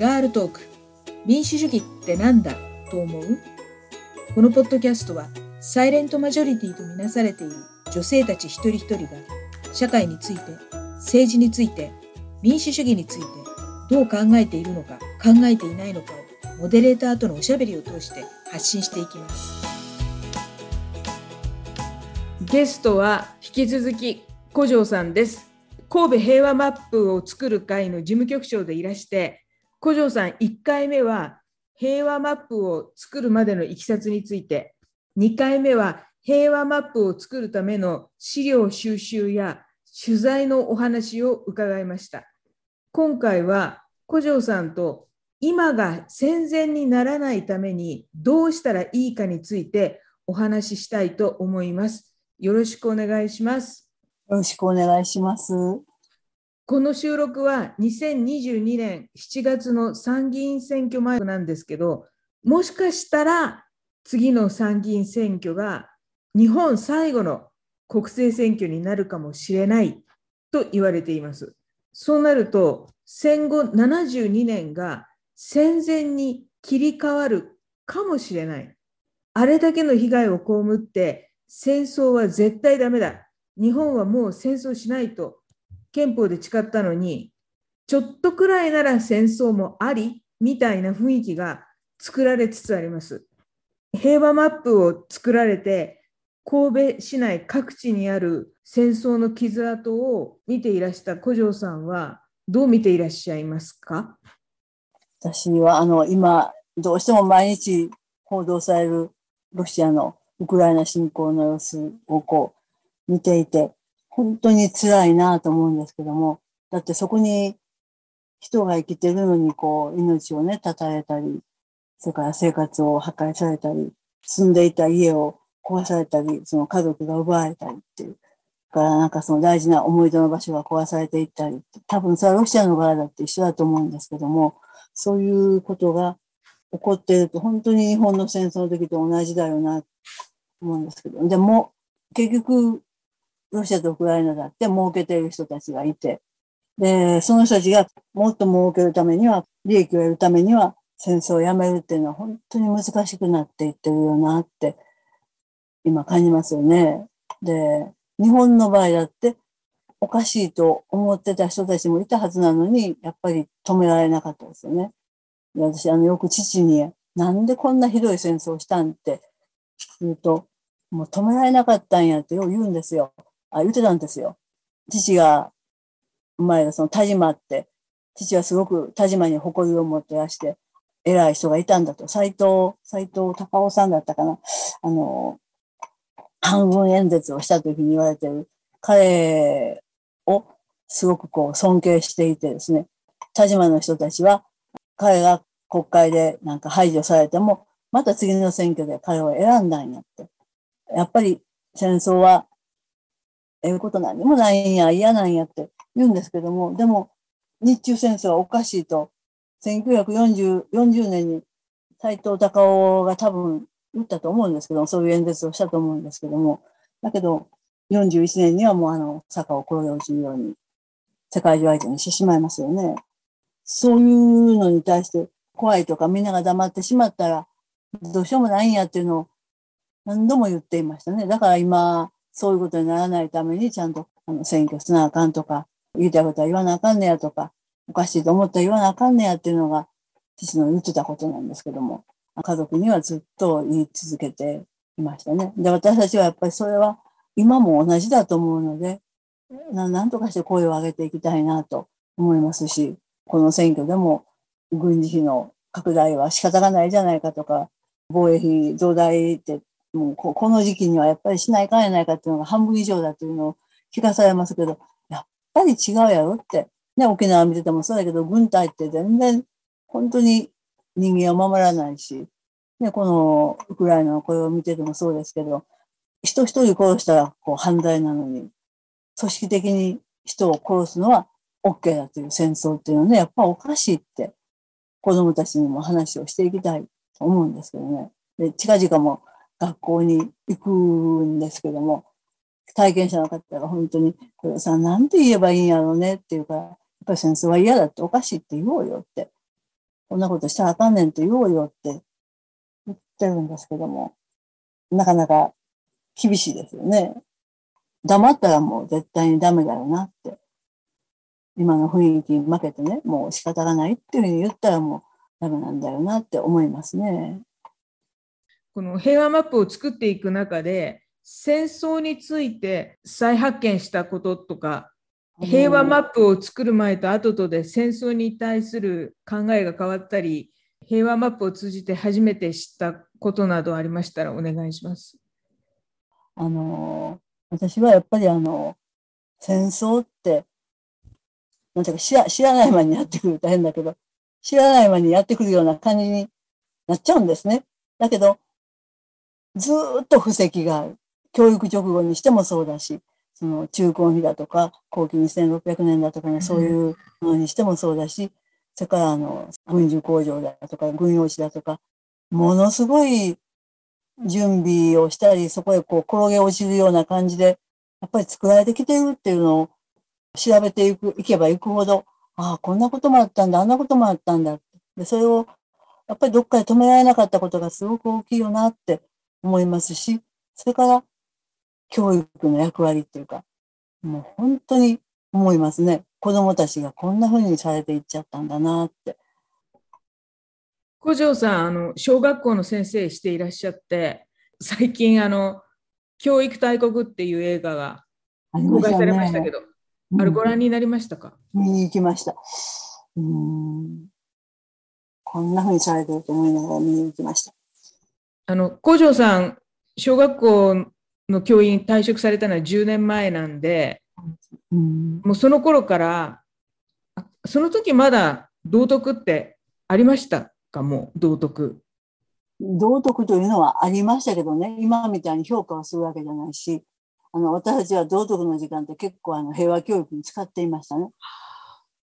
ガールトーク。民主主義ってなんだ？と思う？このポッドキャストはサイレントマジョリティとみなされている女性たち一人一人が社会について政治について民主主義についてどう考えているのか考えていないのかをモデレーターとのおしゃべりを通して発信していきます。ゲストは引き続き古城さんです。神戸平和マップを作る会の事務局長でいらして古城さん1回目は平和マップを作るまでのいきさつについて2回目は平和マップを作るための資料収集や取材のお話を伺いました今回は古城さんと今が戦前にならないためにどうしたらいいかについてお話ししたいと思いますよろしくお願いします。よろしくお願いします。この収録は2022年7月の参議院選挙前なんですけど、もしかしたら次の参議院選挙が日本最後の国政選挙になるかもしれないと言われています。そうなると戦後72年が戦前に切り替わるかもしれない。あれだけの被害を被って戦争は絶対ダメだ。日本はもう戦争しないと憲法で誓ったのに、ちょっとくらいなら戦争もありみたいな雰囲気が作られつつあります。平和マップを作られて、神戸市内各地にある戦争の傷跡を見ていらした古城さんはどう見ていらっしゃいますか？私はあの今どうしても毎日報道されるロシアのウクライナ侵攻の様子をこう見ていて、本当に辛いなと思うんですけども、だってそこに人が生きてるのにこう命をね、絶たれたり、それから生活を破壊されたり、住んでいた家を壊されたり、その家族が奪われたりっていう。からなんかその大事な思い出の場所が壊されていったり、多分それはロシアの側だって一緒だと思うんですけども、そういうことが起こっていると本当に日本の戦争の時と同じだよなと思うんですけど、でも、結局、ロシアとウクライナだって儲けている人たちがいて、で、その人たちがもっと儲けるためには、利益を得るためには、戦争をやめるっていうのは本当に難しくなっていってるよなって、今感じますよね。で、日本の場合だって、おかしいと思ってた人たちもいたはずなのに、やっぱり止められなかったですよね。私、あの、よく父に、なんでこんなひどい戦争をしたんって言うと、もう止められなかったんやってよう言うんですよ。あ、言ってたんですよ。父が生まれたその田島って、父はすごく田島に誇りを持ってらして、偉い人がいたんだと。斎藤、斎藤隆夫さんだったかな。あの、半分演説をしたというふうに言われてる。彼をすごくこう尊敬していてですね、田島の人たちは彼が国会でなんか排除されても、また次の選挙で彼を選んだんやって。やっぱり戦争は、ええこと何もないんや、嫌なんやって言うんですけども、でも、日中戦争はおかしいと、1940 40年に斎藤隆夫が多分言ったと思うんですけども、そういう演説をしたと思うんですけども、だけど、41年にはもうあの、坂を転げ落ちるように、世界中相手にしてしまいますよね。そういうのに対して怖いとかみんなが黙ってしまったら、どうしようもないんやっていうのを何度も言っていましたね。だから今、そういうことにならないために、ちゃんとあの選挙しなあかんとか、言いたいことは言わなあかんねやとか、おかしいと思ったら言わなあかんねやっていうのが、父の言ってたことなんですけども、家族にはずっと言い続けていましたね。で、私たちはやっぱりそれは今も同じだと思うので、なんとかして声を上げていきたいなと思いますし、この選挙でも軍事費の拡大は仕方がないじゃないかとか、防衛費増大ってもうこの時期にはやっぱりしないかんやないかっていうのが半分以上だというのを聞かされますけど、やっぱり違うやろって。ね、沖縄見ててもそうだけど、軍隊って全然本当に人間を守らないし、ね、このウクライナの声を見ててもそうですけど、人一人殺したらこう犯罪なのに、組織的に人を殺すのは OK だという戦争っていうのはね、やっぱおかしいって子供たちにも話をしていきたいと思うんですけどね。で、近々も学校に行くんですけども、体験者の方が本当に、これさ、なんて言えばいいんやろうねっていうか、やっぱり戦争は嫌だっておかしいって言おうよって。こんなことしたらあかんねんって言おうよって言ってるんですけども、なかなか厳しいですよね。黙ったらもう絶対にダメだよなって。今の雰囲気に負けてね、もう仕方がないっていうふうに言ったらもうダメなんだよなって思いますね。この平和マップを作っていく中で、戦争について再発見したこととか、平和マップを作る前と後とで戦争に対する考えが変わったり、平和マップを通じて初めて知ったことなどありましたらお願いします。あの、私はやっぱりあの、戦争って、なんていうか知ら知らない間にやってくると変だけど、知らない間にやってくるような感じになっちゃうんですね。だけど、ずっと布石がある。教育直後にしてもそうだし、その中高期だとか、後期2600年だとかね、そういうのにしてもそうだし、それからあの、軍需工場だとか、軍用地だとか、ものすごい準備をしたり、そこへこう転げ落ちるような感じで、やっぱり作られてきてるっていうのを調べていく、いけばいくほど、ああ、こんなこともあったんだ、あんなこともあったんだ。で、それを、やっぱりどっかで止められなかったことがすごく大きいよなって思いますし、それから教育の役割っていうか、もう本当に思いますね。子供たちがこんな風にされていっちゃったんだなって。古城さん、あの小学校の先生していらっしゃって、最近あの教育大国っていう映画が公開されましたけど、あ、ね,、れご覧になりましたか、見に行きました。うんこんな風にされてると思いながら見に行きました。あの古城さん、小学校の教員退職されたのは10年前なんで、うん、もうその頃から、その時まだ道徳ってありましたか、もう道徳。道徳というのはありましたけどね、今みたいに評価をするわけじゃないし、あの私たちは道徳の時間って結構あの平和教育に使っていましたね。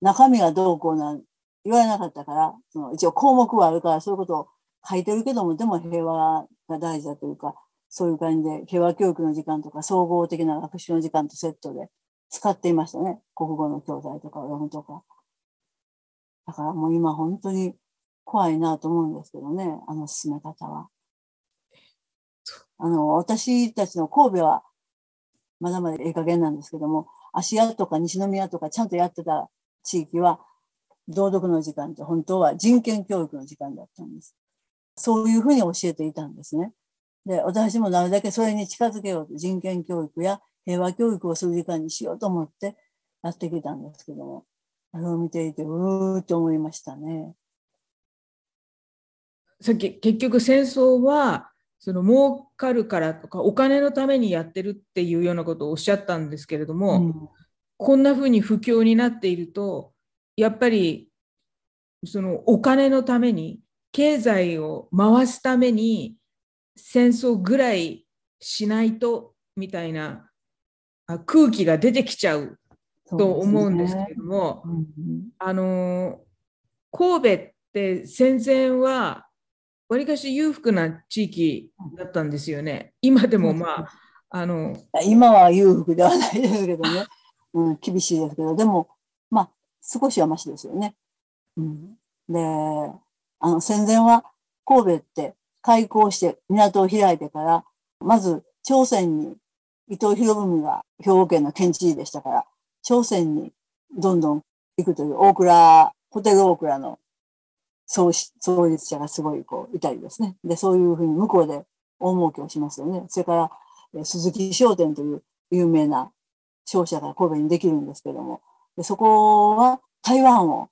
中身がどうこうな言われなかったから、その一応項目はあるからそういうことを書いてるけども、でも平和が大事だというか、そういう感じで平和教育の時間とか総合的な学習の時間とセットで使っていましたね。国語の教材とかを読むとか。だからもう今本当に怖いなと思うんですけどね、あの進め方は。あの、私たちの神戸はまだまだええ加減なんですけども、芦屋とか西宮とかちゃんとやってた地域は、道徳の時間って本当は人権教育の時間だったんです。そういうふうに教えていたんですね。で、私もなるだけそれに近づけようと、人権教育や平和教育をする時間にしようと思ってやってきたんですけども、あれを見ていて、うーっと思いましたね。さっき結局戦争はその儲かるからとかお金のためにやってるっていうようなことをおっしゃったんですけれども、うん、こんなふうに不況になっているとやっぱりそのお金のために経済を回すために戦争ぐらいしないとみたいな空気が出てきちゃうと思うんですけれども、ねうん、あの神戸って戦前はわりかし裕福な地域だったんですよね。今でもまあ、あの今は裕福ではないですけどね、うん、厳しいですけど、でも、まあ、少しはましですよね。うん、で、あの戦前は神戸って開港して港を開いてから、まず朝鮮に伊藤博文が兵庫県の県知事でしたから、朝鮮にどんどん行くという大倉、ホテル大倉の創創立者がすごいこういたりですね。で、そういうふうに向こうで大儲けをしますよね。それから、鈴木商店という有名な商社が神戸にできるんですけども、でそこは台湾を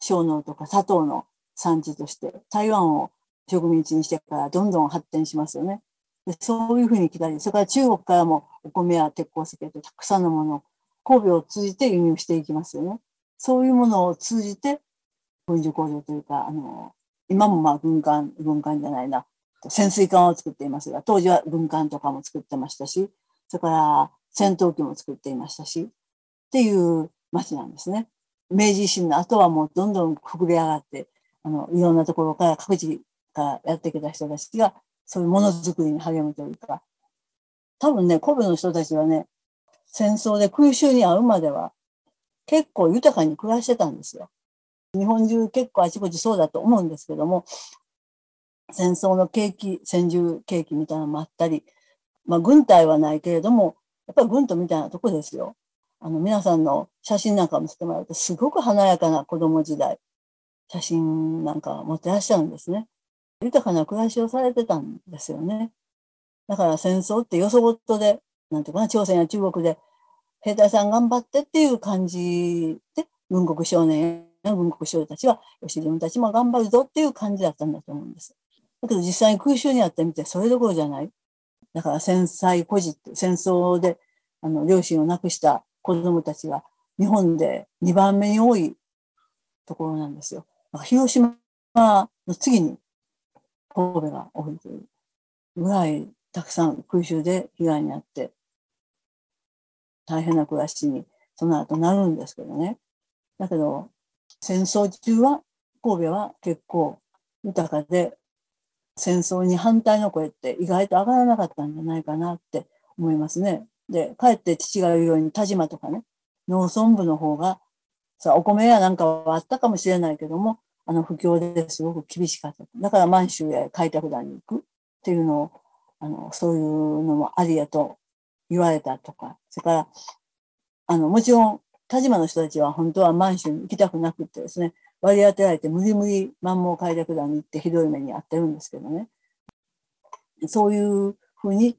小脳とか砂糖の産地として台湾を植民地にしてからどんどん発展しますよね。でそういうふうに来たり、それから中国からもお米や鉄鉱石とたくさんのものを神戸を通じて輸入していきますよね。そういうものを通じて軍需工場というか、あの、今もまあ軍艦、軍艦じゃないな、潜水艦を作っていますが、当時は軍艦とかも作ってましたし、それから戦闘機も作っていましたし、っていう町なんですね。明治維新の後はもうどんどんくぐり上がって、あの、いろんなところから各地からやってきた人たちが、そういうものづくりに励むというか、多分ね、神戸の人たちはね、戦争で空襲に遭うまでは、結構豊かに暮らしてたんですよ。日本中結構あちこちそうだと思うんですけども、戦争の景気、戦時景気みたいなのもあったり、まあ軍隊はないけれども、やっぱり軍とみたいなとこですよ。あの皆さんの写真なんか見せてもらうと、すごく華やかな子供時代、写真なんか持ってらっしゃるんですね。豊かな暮らしをされてたんですよね。だから戦争ってよそごとで、なんていうかな、朝鮮や中国で兵隊さん頑張ってっていう感じで、軍国少年や軍国少女たちは、よし、自分たちも頑張るぞっていう感じだったんだと思うんです。だけど実際に空襲にあってみて、それどころじゃない。だから戦災孤児って、戦争であの両親を亡くした子供たちが日本で2番目に多いところなんですよ。広島の次に神戸が多いというぐらいたくさん空襲で被害に遭って大変な暮らしにその後なるんですけどね。だけど戦争中は神戸は結構豊かで戦争に反対の声って意外と上がらなかったんじゃないかなって思いますね。で、かえって父が言うように田島とかね、農村部の方が、さ、お米やなんかはあったかもしれないけども、あの不況ですごく厳しかった。だから満州へ開拓団に行くっていうのを、あの、そういうのもありやと言われたとか、それから、あの、もちろん、田島の人たちは本当は満州に行きたくなくてですね、割り当てられて無理無理満蒙開拓団に行ってひどい目に遭ってるんですけどね。そういうふうに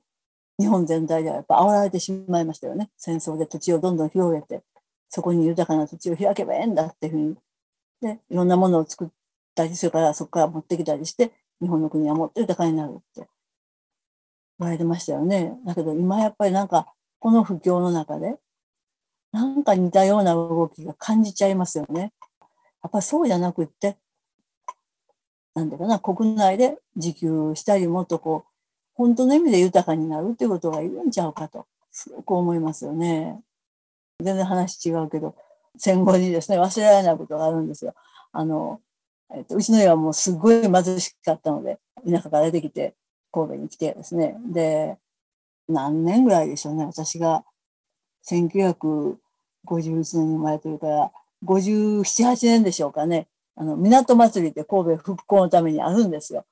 日本全体ではやっぱ煽られてしまいましたよね。戦争で土地をどんどん広げて、そこに豊かな土地を開けばええんだっていうふうに。で、いろんなものを作ったり、それからそこから持ってきたりして、日本の国はもっと豊かになるって言われてましたよね。だけど今やっぱりなんか、この不況の中で、なんか似たような動きが感じちゃいますよね。やっぱそうじゃなくって、なんだかな、国内で自給したり、もっとこう、本当の意味で豊かになるっていうことがいるんちゃうかと、すごく思いますよね。全然話違うけど、戦後にですね、忘れられないことがあるんですよ。あの、えっと、うちの家はもうすごい貧しかったので、田舎から出てきて、神戸に来てですね。で、何年ぐらいでしょうね。私が1951年に生まれてるから、57、8年でしょうかね。あの、港祭りって神戸復興のためにあるんですよ。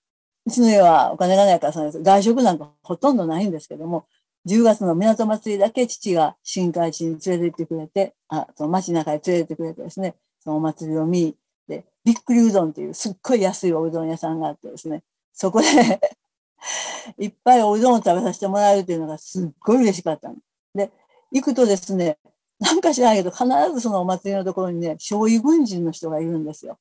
うちの家はお金がないからそうです。外食なんかほとんどないんですけども、10月の港祭りだけ父が新海地に連れて行ってくれて、あ、その街中に連れて行ってくれてですね、そのお祭りを見、で、びっくりうどんっていうすっごい安いおうどん屋さんがあってですね、そこで いっぱいおうどんを食べさせてもらえるっていうのがすっごい嬉しかったので、行くとですね、なんか知らないけど、必ずそのお祭りのところにね、醤油軍人の人がいるんですよ。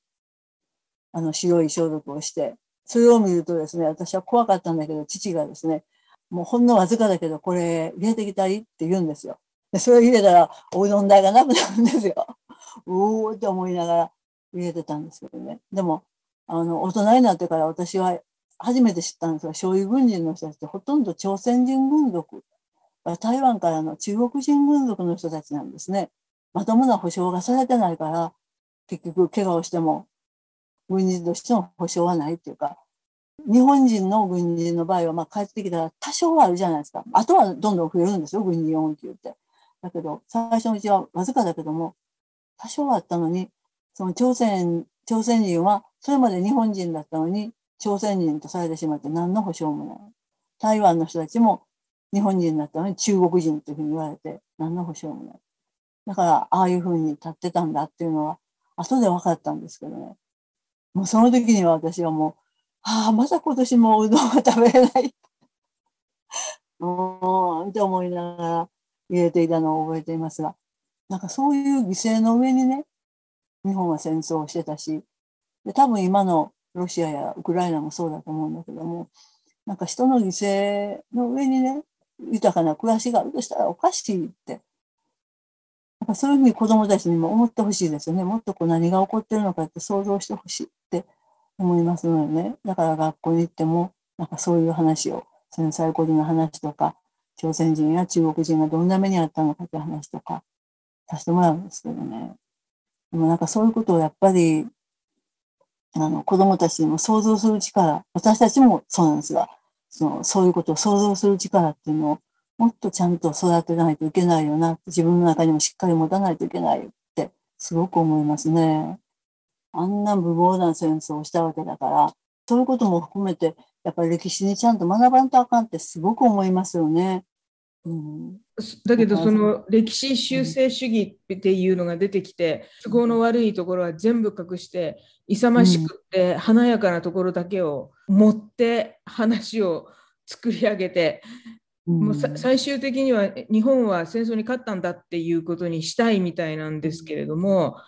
あの、白い消毒をして。それを見るとですね、私は怖かったんだけど、父がですね、もうほんのわずかだけど、これ入れてきたりって言うんですよ。で、それを入れたら、おうどん代がなくなるんですよ。うおーって思いながら入れてたんですけどね。でも、あの、大人になってから私は初めて知ったんですが、醤油軍人の人たちってほとんど朝鮮人軍属、台湾からの中国人軍属の人たちなんですね。まともな保証がされてないから、結局怪我をしても軍人としての保証はないっていうか、日本人の軍人の場合は、まあ帰ってきたら多少はあるじゃないですか。あとはどんどん増えるんですよ、軍人4級って。だけど、最初のうちはわずかだけども、多少はあったのに、その朝鮮、朝鮮人は、それまで日本人だったのに、朝鮮人とされてしまって何の保証もない。台湾の人たちも日本人だったのに中国人というふうに言われて何の保証もない。だから、ああいうふうに立ってたんだっていうのは、後で分かったんですけどね。もうその時には私はもう、ああ、また今年もうどんは食べれない。もう、って思いながら入れていたのを覚えていますが、なんかそういう犠牲の上にね、日本は戦争をしてたし、で多分今のロシアやウクライナもそうだと思うんだけども、なんか人の犠牲の上にね、豊かな暮らしがあるとしたらおかしいって。ぱそういうふうに子供たちにも思ってほしいですよね。もっとこう何が起こってるのかって想像してほしい。思いますのでね。だから学校に行っても、なんかそういう話を、戦災孤児の話とか、朝鮮人や中国人がどんな目にあったのかって話とか、させてもらうんですけどね。でもなんかそういうことをやっぱり、あの、子供たちにも想像する力、私たちもそうなんですが、その、そういうことを想像する力っていうのをもっとちゃんと育てないといけないよな、自分の中にもしっかり持たないといけないって、すごく思いますね。ああんな無謀な戦争をしたわけだから、そういうことも含めて、やっぱり歴史にちゃんと学ばんとあかんってすごく思いますよね。うん、だけどその歴史修正主義っていうのが出てきて都合の悪いところは全部隠して勇ましくって華やかなところだけを持って話を作り上げてもうさ最終的には日本は戦争に勝ったんだっていうことにしたいみたいなんですけれども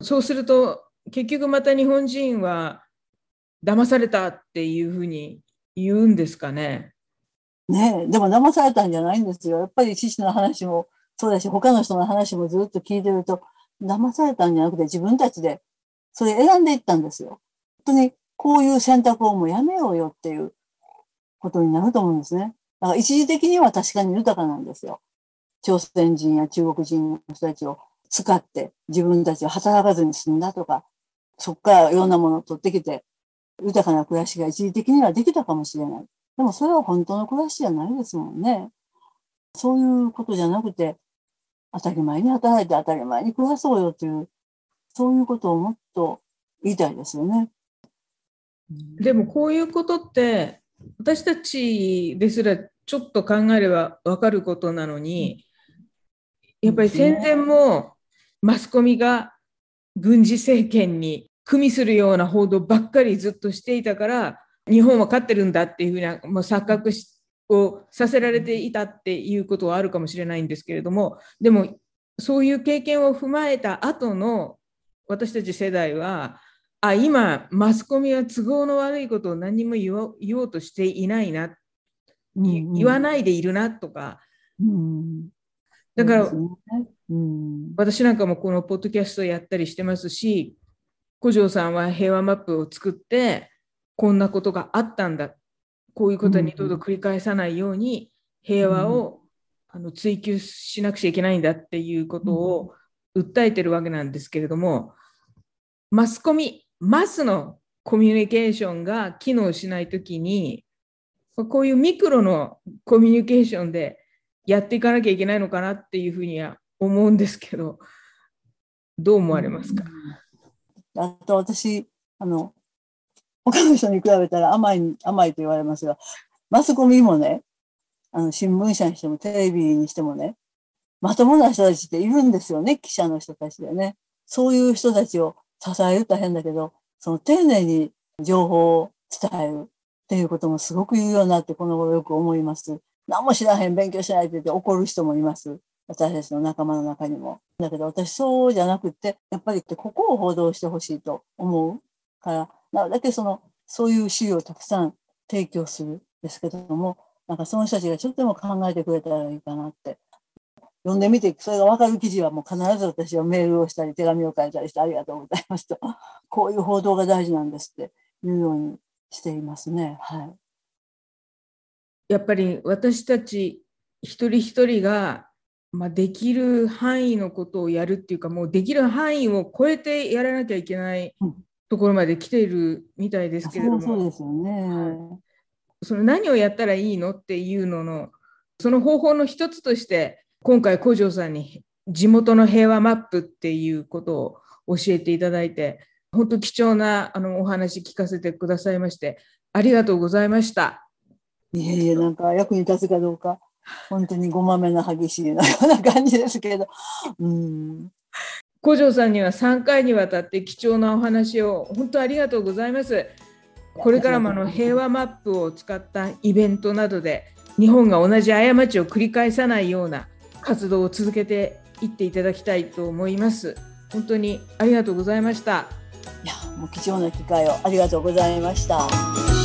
そうすると結局また日本人は騙されたっていうふうに言うんですかね？ね、でも騙されたんじゃないんですよ。やっぱり父の話もそうだし、他の人の話もずっと聞いてると、騙されたんじゃなくて自分たちでそれ選んでいったんですよ。本当にこういう選択をもうやめようよっていうことになると思うんですね。だから一時的には確かに豊かなんですよ。朝鮮人や中国人の人たちを使って自分たちは働かずに済んだとか、そこからいろんなものを取ってきて、豊かな暮らしが一時的にはできたかもしれない。でもそれは本当の暮らしじゃないですもんね。そういうことじゃなくて、当たり前に働いて当たり前に暮らそうよという、そういうことをもっと言いたいですよね。でもこういうことって私たちですらちょっと考えれば分かることなのにやっぱり戦前もマスコミが軍事政権に組みするような報道ばっかりずっとしていたから日本は勝ってるんだっていうふうなもう錯覚をさせられていたっていうことはあるかもしれないんですけれどもでもそういう経験を踏まえた後の私たち世代はあ今マスコミは都合の悪いことを何にも言おう言おうとしていないな、言言わないでいるなとか、うん、だから、うん、私なんかもこのポッドキャストやったりしてますし古城さんは平和マップを作ってこんなことがあったんだ。こういうことは二度と繰り返さないように平和を、あの追求しなくちゃいけないんだっていうことを訴えてるわけなんですけれどもマスコミマスのコミュニケーションが機能しないときにこういうミクロのコミュニケーションでやっていかなきゃいけないのかなっていうふうには思うんですけどどう思われますか、あと私、あの、他の人に比べたら甘い、甘いと言われますが、マスコミもね、あの、新聞社にしてもテレビにしてもね、まともな人たちっているんですよね、記者の人たちでね。そういう人たちを支えると変だけど、その丁寧に情報を伝えるっていうこともすごく有用になって、この頃よく思います。何も知らへん、勉強しないって言って怒る人もいます。私たちの仲間の中にも。だけど私そうじゃなくて、やっぱりってここを報道してほしいと思うから、なるだけその、そういう資料をたくさん提供するんですけども、なんかその人たちがちょっとでも考えてくれたらいいかなって。読んでみて、それが分かる記事はもう必ず私はメールをしたり、手紙を書いたりしてありがとうございますと。こういう報道が大事なんですっていうようにしていますね。はい。やっぱり私たち一人一人が、まあ、できる範囲のことをやるっていうかもうできる範囲を超えてやらなきゃいけないうんところまで来ているみたいですけれどもそうそうですよね。その何をやったらいいのっていうののその方法の一つとして今回古城さんに地元の平和マップっていうことを教えていただいて本当貴重なあのお話聞かせてくださいましてありがとうございました。いえいえ、なんか役に立つかどうか、本当にごまめな激しいなような感じですけど。うん。古城さんには3回にわたって貴重なお話を本当ありがとうございます。これからもあの平和マップを使ったイベントなどで日本が同じ過ちを繰り返さないような活動を続けていっていただきたいと思います。本当にありがとうございました。いや、もう貴重な機会をありがとうございました。